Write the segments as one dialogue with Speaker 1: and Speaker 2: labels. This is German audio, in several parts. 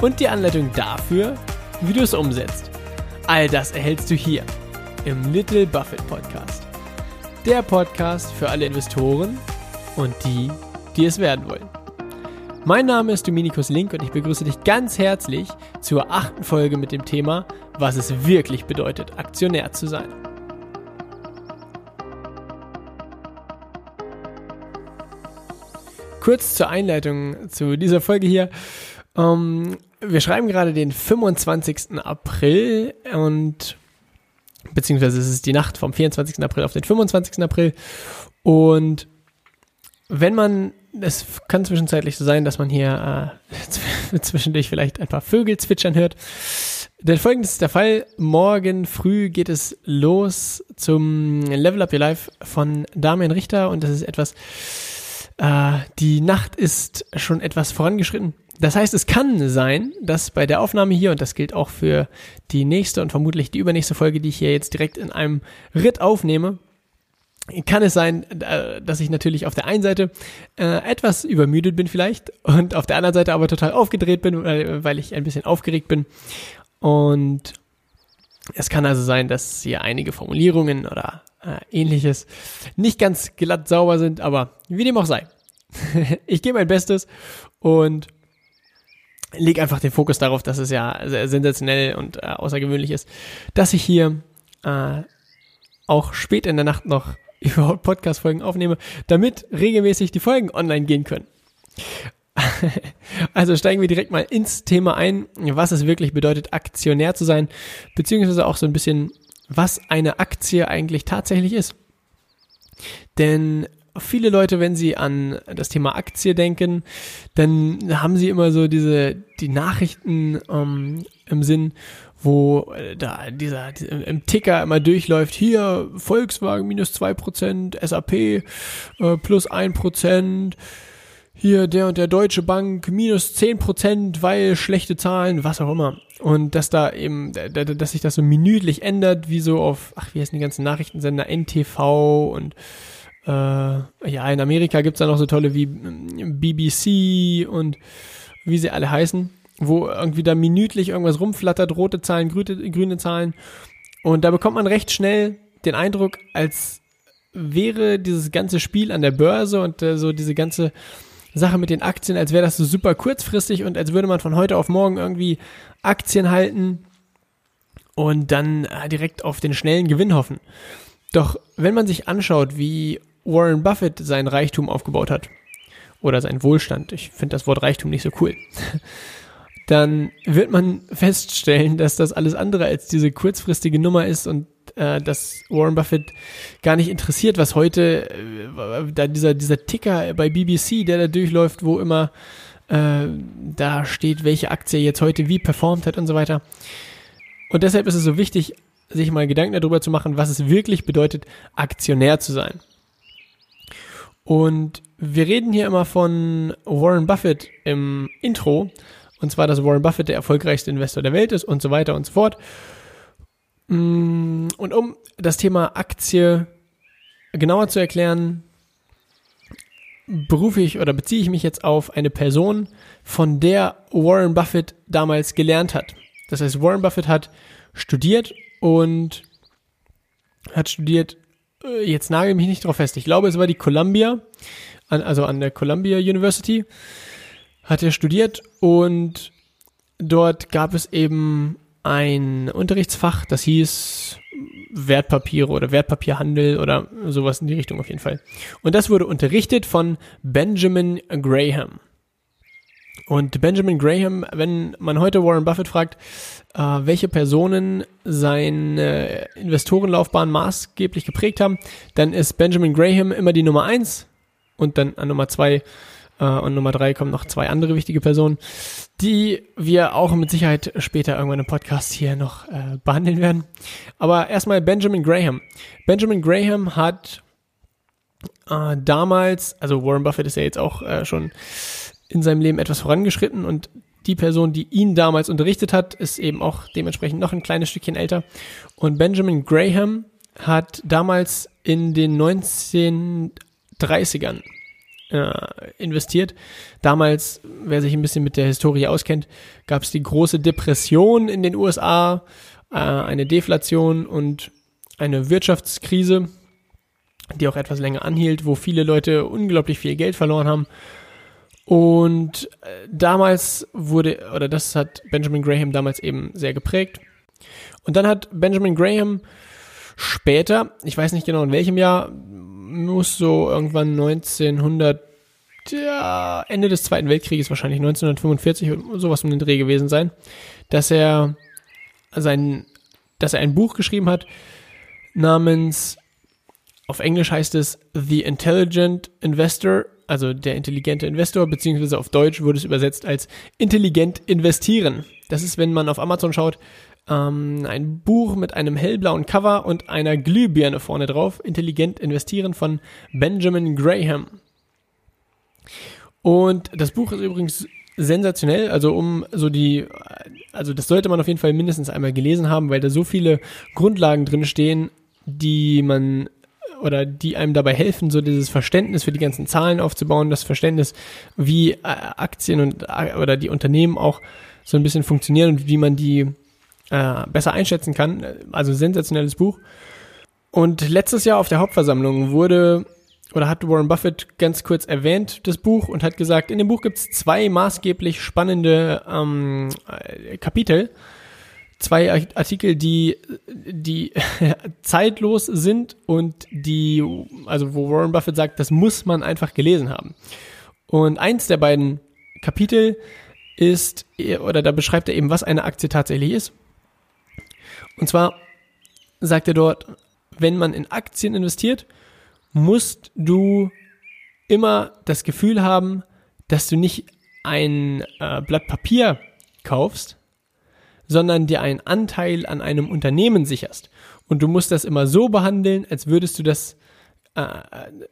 Speaker 1: und die Anleitung dafür, wie du es umsetzt. All das erhältst du hier im Little Buffett Podcast. Der Podcast für alle Investoren und die, die es werden wollen. Mein Name ist Dominikus Link und ich begrüße dich ganz herzlich zur achten Folge mit dem Thema, was es wirklich bedeutet, Aktionär zu sein. Kurz zur Einleitung zu dieser Folge hier. Ähm, wir schreiben gerade den 25. April und beziehungsweise es ist die Nacht vom 24. April auf den 25. April und wenn man, es kann zwischenzeitlich so sein, dass man hier äh, zwischendurch vielleicht ein paar Vögel zwitschern hört. Denn folgendes ist der Fall. Morgen früh geht es los zum Level Up Your Life von Damian Richter und das ist etwas, äh, die Nacht ist schon etwas vorangeschritten. Das heißt, es kann sein, dass bei der Aufnahme hier, und das gilt auch für die nächste und vermutlich die übernächste Folge, die ich hier jetzt direkt in einem Ritt aufnehme, kann es sein, äh, dass ich natürlich auf der einen Seite äh, etwas übermüdet bin vielleicht und auf der anderen Seite aber total aufgedreht bin, weil, ich ein bisschen aufgeregt bin. Und es kann also sein, dass hier einige Formulierungen oder äh, ähnliches nicht ganz glatt sauber sind, aber wie dem auch sei. ich gebe mein Bestes und leg einfach den Fokus darauf, dass es ja sehr sensationell und äh, außergewöhnlich ist, dass ich hier äh, auch spät in der Nacht noch überhaupt Podcast-Folgen aufnehme, damit regelmäßig die Folgen online gehen können. also steigen wir direkt mal ins Thema ein, was es wirklich bedeutet, Aktionär zu sein, beziehungsweise auch so ein bisschen, was eine Aktie eigentlich tatsächlich ist. Denn viele Leute, wenn sie an das Thema Aktie denken, dann haben sie immer so diese, die Nachrichten ähm, im Sinn, wo äh, da dieser, im Ticker immer durchläuft, hier Volkswagen minus zwei Prozent, SAP äh, plus ein Prozent, hier der und der Deutsche Bank minus zehn Prozent, weil schlechte Zahlen, was auch immer. Und dass da eben, dass sich das so minütlich ändert, wie so auf, ach, wie heißen die ganzen Nachrichtensender, NTV und äh, ja, in Amerika gibt's da noch so tolle wie BBC und wie sie alle heißen, wo irgendwie da minütlich irgendwas rumflattert, rote Zahlen, grüne, grüne Zahlen. Und da bekommt man recht schnell den Eindruck, als wäre dieses ganze Spiel an der Börse und äh, so diese ganze Sache mit den Aktien, als wäre das so super kurzfristig und als würde man von heute auf morgen irgendwie Aktien halten und dann äh, direkt auf den schnellen Gewinn hoffen. Doch wenn man sich anschaut, wie Warren Buffett seinen Reichtum aufgebaut hat oder seinen Wohlstand, ich finde das Wort Reichtum nicht so cool, dann wird man feststellen, dass das alles andere als diese kurzfristige Nummer ist und äh, dass Warren Buffett gar nicht interessiert, was heute äh, da dieser dieser Ticker bei BBC, der da durchläuft, wo immer äh, da steht, welche Aktie jetzt heute wie performt hat und so weiter. Und deshalb ist es so wichtig, sich mal Gedanken darüber zu machen, was es wirklich bedeutet, Aktionär zu sein. Und wir reden hier immer von Warren Buffett im Intro. Und zwar, dass Warren Buffett der erfolgreichste Investor der Welt ist und so weiter und so fort. Mm, und um das Thema Aktie genauer zu erklären, berufe ich oder beziehe ich mich jetzt auf eine Person, von der Warren Buffett damals gelernt hat. Das heißt, Warren Buffett hat studiert und hat studiert jetzt nagel mich nicht drauf fest. Ich glaube, es war die Columbia, an, also an der Columbia University, hat er studiert und dort gab es eben ein Unterrichtsfach, das hieß Wertpapiere oder Wertpapierhandel oder sowas in die Richtung auf jeden Fall. Und das wurde unterrichtet von Benjamin Graham. Und Benjamin Graham, wenn man heute Warren Buffett fragt, äh, welche Personen seine Investorenlaufbahn maßgeblich geprägt haben, dann ist Benjamin Graham immer die Nummer eins und dann an Nummer zwei Äh, und Nummer drei kommen noch zwei andere wichtige Personen, die wir auch mit Sicherheit später irgendwann im Podcast hier noch äh, behandeln werden. Aber erstmal Benjamin Graham. Benjamin Graham hat äh, damals, also Warren Buffett ist ja jetzt auch äh, schon in seinem Leben etwas vorangeschritten und die Person, die ihn damals unterrichtet hat, ist eben auch dementsprechend noch ein kleines Stückchen älter. Und Benjamin Graham hat damals in den 1930ern äh, investiert. Damals, wer sich ein bisschen mit der Historie auskennt, gab es die große Depression in den USA, äh, eine Deflation und eine Wirtschaftskrise, die auch etwas länger anhielt, wo viele Leute unglaublich viel Geld verloren haben. Und äh, damals wurde, oder das hat Benjamin Graham damals eben sehr geprägt. Und dann hat Benjamin Graham später, ich weiß nicht genau in welchem Jahr, muss so irgendwann 1900, ja, Ende des Zweiten Weltkrieges wahrscheinlich 1945 und sowas um den Dreh gewesen sein, dass er sein, dass er ein Buch geschrieben hat namens, auf Englisch heißt es The Intelligent Investor, also der intelligente Investor, beziehungsweise auf Deutsch wurde es übersetzt als intelligent investieren. Das ist, wenn man auf Amazon schaut, ähm, ein Buch mit einem hellblauen Cover und einer Glühbirne vorne drauf. Intelligent investieren von Benjamin Graham. Und das Buch ist übrigens sensationell, also um so die, also das sollte man auf jeden Fall mindestens einmal gelesen haben, weil da so viele Grundlagen drin stehen, die man oder die einem dabei helfen, so dieses Verständnis für die ganzen Zahlen aufzubauen, das Verständnis, wie äh, Aktien und äh, oder die Unternehmen auch so ein bisschen funktionieren und wie man die äh, besser einschätzen kann. Also sensationelles Buch. Und letztes Jahr auf der Hauptversammlung wurde oder hat Warren Buffett ganz kurz erwähnt, das Buch, und hat gesagt, in dem Buch gibt es zwei maßgeblich spannende ähm, äh, Kapitel, zwei Artikel, die, die zeitlos sind und die, also wo Warren Buffett sagt, das muss man einfach gelesen haben. Und eins der beiden Kapitel ist, oder da beschreibt er eben, was eine Aktie tatsächlich ist. Und zwar sagt er dort, wenn man in Aktien investiert, musst du immer das Gefühl haben, dass du nicht ein äh, Blatt Papier kaufst, sondern dir einen Anteil an einem Unternehmen sicherst. Und du musst das immer so behandeln, als würdest du das, äh,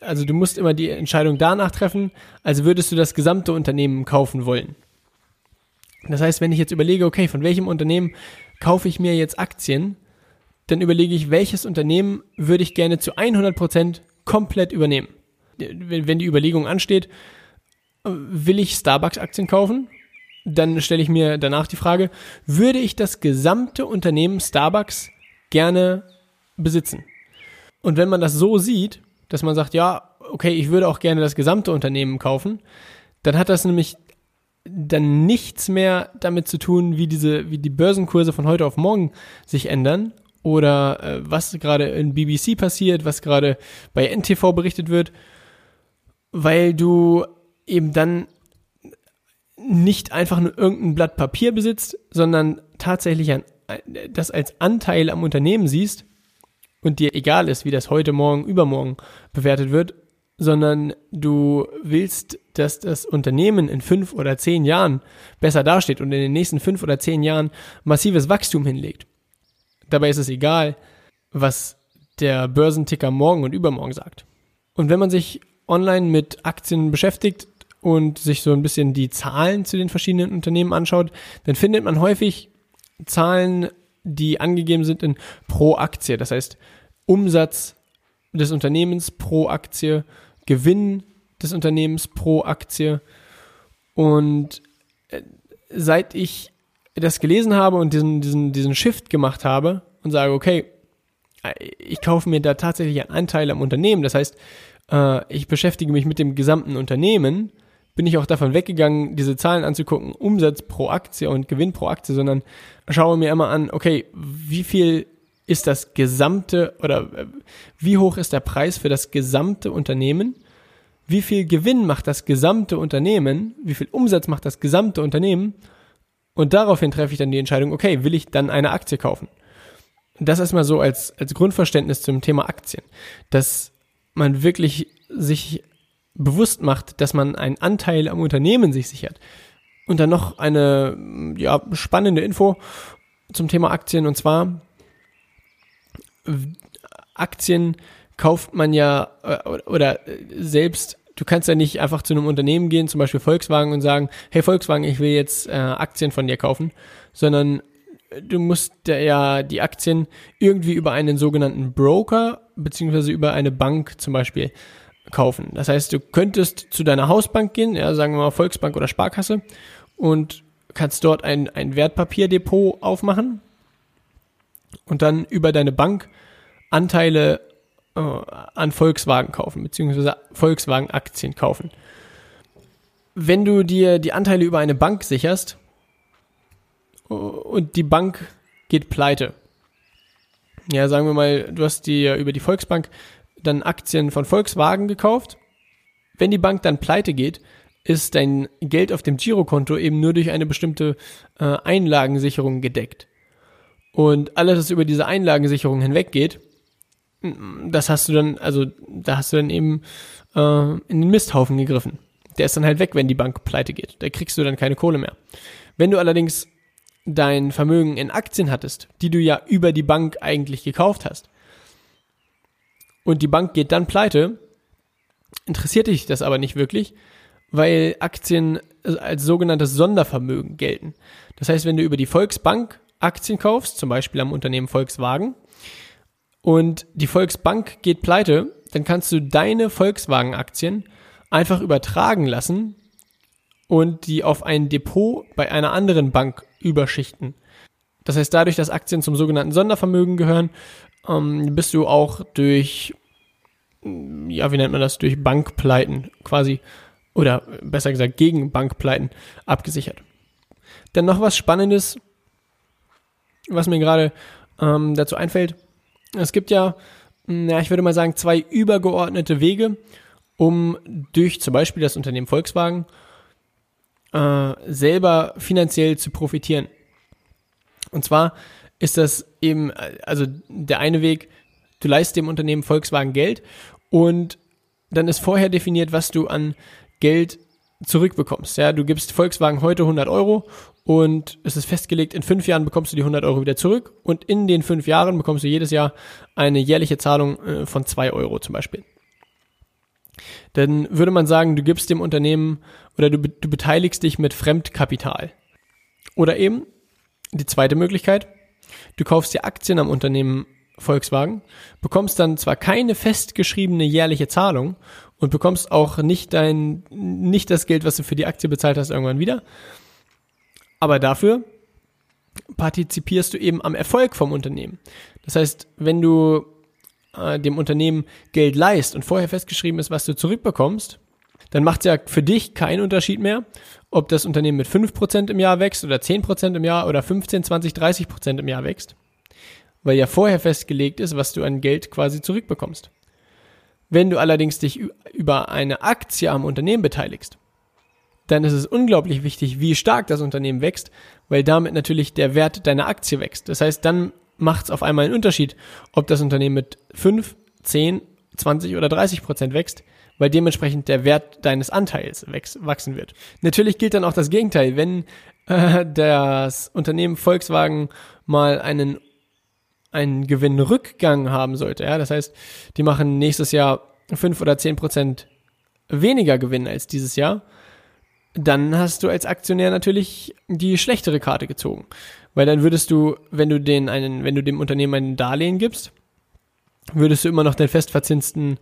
Speaker 1: also du musst immer die Entscheidung danach treffen, als würdest du das gesamte Unternehmen kaufen wollen. Das heißt, wenn ich jetzt überlege, okay, von welchem Unternehmen kaufe ich mir jetzt Aktien, dann überlege ich, welches Unternehmen würde ich gerne zu 100% komplett übernehmen. Wenn die Überlegung ansteht, will ich Starbucks-Aktien kaufen? Dann stelle ich mir danach die Frage, würde ich das gesamte Unternehmen Starbucks gerne besitzen? Und wenn man das so sieht, dass man sagt, ja, okay, ich würde auch gerne das gesamte Unternehmen kaufen, dann hat das nämlich dann nichts mehr damit zu tun, wie diese, wie die Börsenkurse von heute auf morgen sich ändern oder äh, was gerade in BBC passiert, was gerade bei NTV berichtet wird, weil du eben dann nicht einfach nur irgendein Blatt Papier besitzt, sondern tatsächlich ein, das als Anteil am Unternehmen siehst und dir egal ist, wie das heute, morgen, übermorgen bewertet wird, sondern du willst, dass das Unternehmen in fünf oder zehn Jahren besser dasteht und in den nächsten fünf oder zehn Jahren massives Wachstum hinlegt. Dabei ist es egal, was der Börsenticker morgen und übermorgen sagt. Und wenn man sich online mit Aktien beschäftigt und sich so ein bisschen die Zahlen zu den verschiedenen Unternehmen anschaut, dann findet man häufig Zahlen, die angegeben sind in pro Aktie. Das heißt, Umsatz des Unternehmens pro Aktie, Gewinn des Unternehmens pro Aktie. Und äh, seit ich das gelesen habe und diesen, diesen, diesen Shift gemacht habe und sage, okay, ich kaufe mir da tatsächlich einen Anteil am Unternehmen, das heißt, äh, ich beschäftige mich mit dem gesamten Unternehmen, bin ich auch davon weggegangen, diese Zahlen anzugucken, Umsatz pro Aktie und Gewinn pro Aktie, sondern schaue mir immer an, okay, wie viel ist das gesamte oder äh, wie hoch ist der Preis für das gesamte Unternehmen? Wie viel Gewinn macht das gesamte Unternehmen? Wie viel Umsatz macht das gesamte Unternehmen? Und daraufhin treffe ich dann die Entscheidung, okay, will ich dann eine Aktie kaufen? Das erstmal so als, als Grundverständnis zum Thema Aktien, dass man wirklich sich bewusst macht, dass man einen Anteil am Unternehmen sich sichert. Und dann noch eine ja, spannende Info zum Thema Aktien und zwar Aktien kauft man ja äh, oder selbst du kannst ja nicht einfach zu einem Unternehmen gehen, zum Beispiel Volkswagen und sagen, hey Volkswagen, ich will jetzt äh, Aktien von dir kaufen, sondern du musst ja die Aktien irgendwie über einen sogenannten Broker beziehungsweise über eine Bank zum Beispiel kaufen. Das heißt, du könntest zu deiner Hausbank gehen, ja, sagen wir mal Volksbank oder Sparkasse und kannst dort ein, ein Wertpapierdepot aufmachen und dann über deine Bank Anteile äh, an Volkswagen kaufen, beziehungsweise Volkswagen-Aktien kaufen. Wenn du dir die Anteile über eine Bank sicherst und die Bank geht pleite, ja, sagen wir mal, du hast dir über die Volksbank dann Aktien von Volkswagen gekauft. Wenn die Bank dann pleite geht, ist dein Geld auf dem Girokonto eben nur durch eine bestimmte äh, Einlagensicherung gedeckt. Und alles, was über diese Einlagensicherung hinweggeht, das hast du dann, also da hast du dann eben äh, in den Misthaufen gegriffen. Der ist dann halt weg, wenn die Bank pleite geht. Da kriegst du dann keine Kohle mehr. Wenn du allerdings dein Vermögen in Aktien hattest, die du ja über die Bank eigentlich gekauft hast, und die Bank geht dann pleite, interessiert dich das aber nicht wirklich, weil Aktien als sogenanntes Sondervermögen gelten. Das heißt, wenn du über die Volksbank Aktien kaufst, zum Beispiel am Unternehmen Volkswagen, und die Volksbank geht pleite, dann kannst du deine Volkswagen-Aktien einfach übertragen lassen und die auf ein Depot bei einer anderen Bank überschichten. Das heißt, dadurch, dass Aktien zum sogenannten Sondervermögen gehören, ähm, bist du auch durch, ja, wie nennt man das, durch Bankpleiten quasi, oder besser gesagt gegen Bankpleiten abgesichert. Dann noch was Spannendes, was mir gerade ähm, dazu einfällt. Es gibt ja, ja, ich würde mal sagen, zwei übergeordnete Wege, um durch zum Beispiel das Unternehmen Volkswagen äh, selber finanziell zu profitieren. Und zwar ist das eben, also der eine Weg, du leistest dem Unternehmen Volkswagen Geld und dann ist vorher definiert, was du an Geld zurückbekommst. Ja, du gibst Volkswagen heute 100 Euro und es ist festgelegt, in fünf Jahren bekommst du die 100 Euro wieder zurück und in den fünf Jahren bekommst du jedes Jahr eine jährliche Zahlung äh, von zwei Euro zum Beispiel. Dann würde man sagen, du gibst dem Unternehmen oder du, du beteiligst dich mit Fremdkapital. Oder eben die zweite Möglichkeit, du kaufst dir Aktien am Unternehmen Volkswagen, bekommst dann zwar keine festgeschriebene jährliche Zahlung und bekommst auch nicht dein, nicht das Geld, was du für die Aktie bezahlt hast, irgendwann wieder. Aber dafür partizipierst du eben am Erfolg vom Unternehmen. Das heißt, wenn du äh, dem Unternehmen Geld leist und vorher festgeschrieben ist, was du zurückbekommst, dann macht es ja für dich keinen Unterschied mehr, ob das Unternehmen mit 5% im Jahr wächst oder 10% im Jahr oder 15, 20, 30% im Jahr wächst. Weil ja vorher festgelegt ist, was du an Geld quasi zurückbekommst. Wenn du allerdings dich über eine Aktie am Unternehmen beteiligst, dann ist es unglaublich wichtig, wie stark das Unternehmen wächst, weil damit natürlich der Wert deiner Aktie wächst. Das heißt, dann macht es auf einmal einen Unterschied, ob das Unternehmen mit 5, 10, 20 oder 30 Prozent wächst, weil dementsprechend der Wert deines Anteils wachsen wird. Natürlich gilt dann auch das Gegenteil. Wenn äh, das Unternehmen Volkswagen mal einen einen Gewinnrückgang haben sollte, ja, das heißt, die machen nächstes Jahr fünf oder zehn Prozent weniger Gewinn als dieses Jahr, dann hast du als Aktionär natürlich die schlechtere Karte gezogen. Weil dann würdest du, wenn du den einen, wenn du dem Unternehmen ein Darlehen gibst, würdest du immer noch den festverzinsten,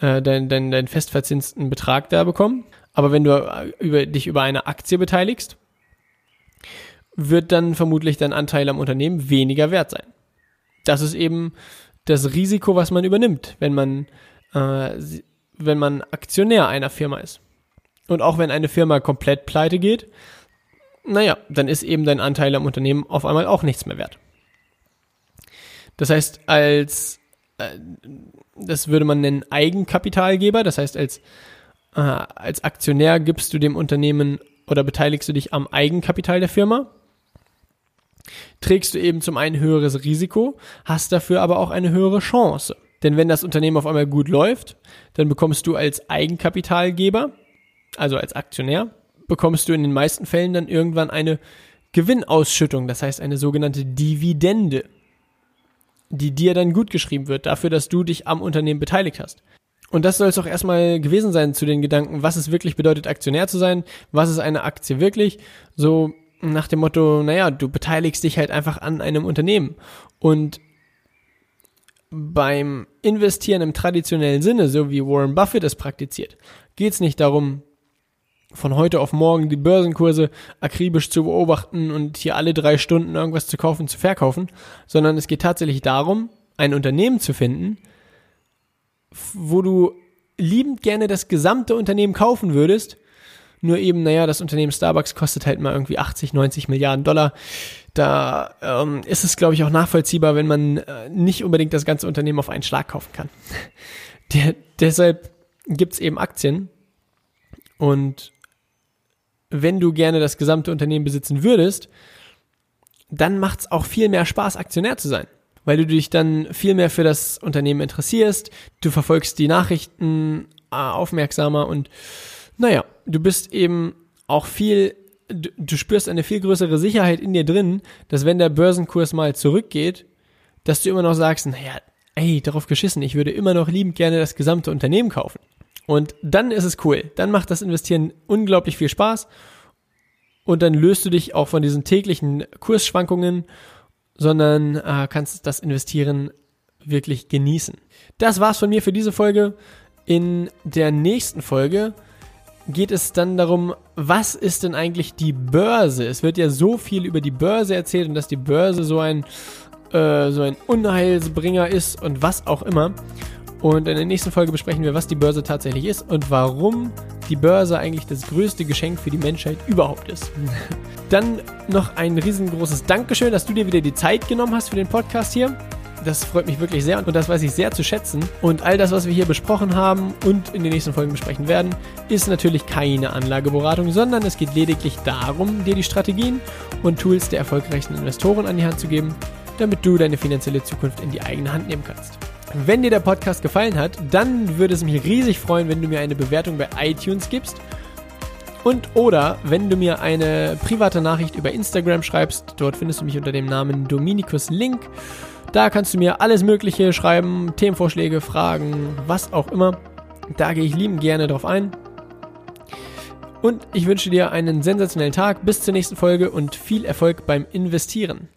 Speaker 1: äh, deinen dein, dein festverzinsten Betrag da bekommen. Aber wenn du äh, über, dich über eine Aktie beteiligst, wird dann vermutlich dein Anteil am Unternehmen weniger wert sein das ist eben das Risiko, was man übernimmt, wenn man, äh, wenn man Aktionär einer Firma ist. Und auch wenn eine Firma komplett pleite geht, naja, dann ist eben dein Anteil am Unternehmen auf einmal auch nichts mehr wert. Das heißt, als, das würde man nennen Eigenkapitalgeber, das heißt, als, äh, als Aktionär gibst du dem Unternehmen oder beteiligst du dich am Eigenkapital der Firma. Trägst du eben zum einen höheres Risiko, hast dafür aber auch eine höhere Chance. Denn wenn das Unternehmen auf einmal gut läuft, dann bekommst du als Eigenkapitalgeber, also als Aktionär, bekommst du in den meisten Fällen dann irgendwann eine Gewinnausschüttung, das heißt eine sogenannte Dividende, die dir dann gut geschrieben wird, dafür, dass du dich am Unternehmen beteiligt hast. Und das soll es auch erstmal gewesen sein zu den Gedanken, was es wirklich bedeutet, Aktionär zu sein, was ist eine Aktie wirklich, so nach dem Motto, naja, du beteiligst dich halt einfach an einem Unternehmen. Und beim Investieren im traditionellen Sinne, so wie Warren Buffett es praktiziert, geht es nicht darum, von heute auf morgen die Börsenkurse akribisch zu beobachten und hier alle drei Stunden irgendwas zu kaufen, zu verkaufen, sondern es geht tatsächlich darum, ein Unternehmen zu finden, wo du liebend gerne das gesamte Unternehmen kaufen würdest, nur eben, naja, das Unternehmen Starbucks kostet halt mal irgendwie 80, 90 Milliarden Dollar. Da ähm, ist es, glaube ich, auch nachvollziehbar, wenn man äh, nicht unbedingt das ganze Unternehmen auf einen Schlag kaufen kann. Der, deshalb gibt's eben Aktien. Und wenn du gerne das gesamte Unternehmen besitzen würdest, dann macht's auch viel mehr Spaß, Aktionär zu sein weil du dich dann viel mehr für das Unternehmen interessierst, du verfolgst die Nachrichten äh, aufmerksamer und naja, du bist eben auch viel, du, du spürst eine viel größere Sicherheit in dir drin, dass wenn der Börsenkurs mal zurückgeht, dass du immer noch sagst, naja, ey, darauf geschissen, ich würde immer noch liebend gerne das gesamte Unternehmen kaufen. Und dann ist es cool. Dann macht das Investieren unglaublich viel Spaß. Und dann löst du dich auch von diesen täglichen Kursschwankungen sondern äh, kannst das Investieren wirklich genießen. Das war's von mir für diese Folge. In der nächsten Folge geht es dann darum, was ist denn eigentlich die Börse? Es wird ja so viel über die Börse erzählt und dass die Börse so ein, äh, so ein Unheilsbringer ist und was auch immer. Und in der nächsten Folge besprechen wir, was die Börse tatsächlich ist und warum die Börse eigentlich das größte Geschenk für die Menschheit überhaupt ist. Dann noch ein riesengroßes Dankeschön, dass du dir wieder die Zeit genommen hast für den Podcast hier. Das freut mich wirklich sehr und das weiß ich sehr zu schätzen. Und all das, was wir hier besprochen haben und in den nächsten Folgen besprechen werden, ist natürlich keine Anlageberatung, sondern es geht lediglich darum, dir die Strategien und Tools der erfolgreichsten Investoren an die Hand zu geben, damit du deine finanzielle Zukunft in die eigene Hand nehmen kannst. Wenn dir der Podcast gefallen hat, dann würde es mich riesig freuen, wenn du mir eine Bewertung bei iTunes gibst. Und oder wenn du mir eine private Nachricht über Instagram schreibst, dort findest du mich unter dem Namen Dominikus Link. Da kannst du mir alles Mögliche schreiben, Themenvorschläge, Fragen, was auch immer. Da gehe ich lieben gerne drauf ein. Und ich wünsche dir einen sensationellen Tag, bis zur nächsten Folge und viel Erfolg beim Investieren.